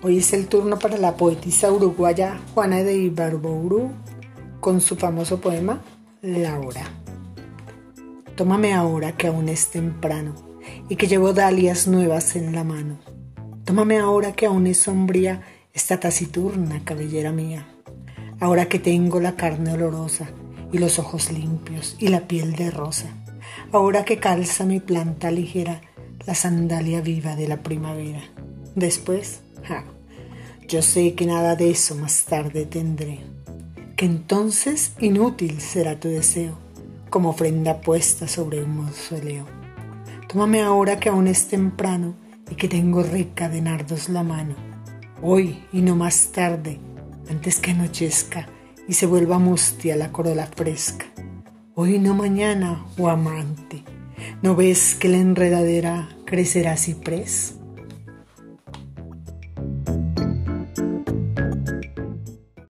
Hoy es el turno para la poetisa uruguaya Juana de Ibarbourú con su famoso poema La hora. Tómame ahora que aún es temprano y que llevo dalias nuevas en la mano. Tómame ahora que aún es sombría esta taciturna cabellera mía. Ahora que tengo la carne olorosa y los ojos limpios y la piel de rosa. Ahora que calza mi planta ligera la sandalia viva de la primavera. Después, yo sé que nada de eso más tarde tendré, que entonces inútil será tu deseo, como ofrenda puesta sobre un mausoleo. Tómame ahora que aún es temprano y que tengo rica de nardos la mano. Hoy y no más tarde, antes que anochezca y se vuelva mustia la corola fresca. Hoy no mañana, oh amante, ¿no ves que la enredadera crecerá ciprés?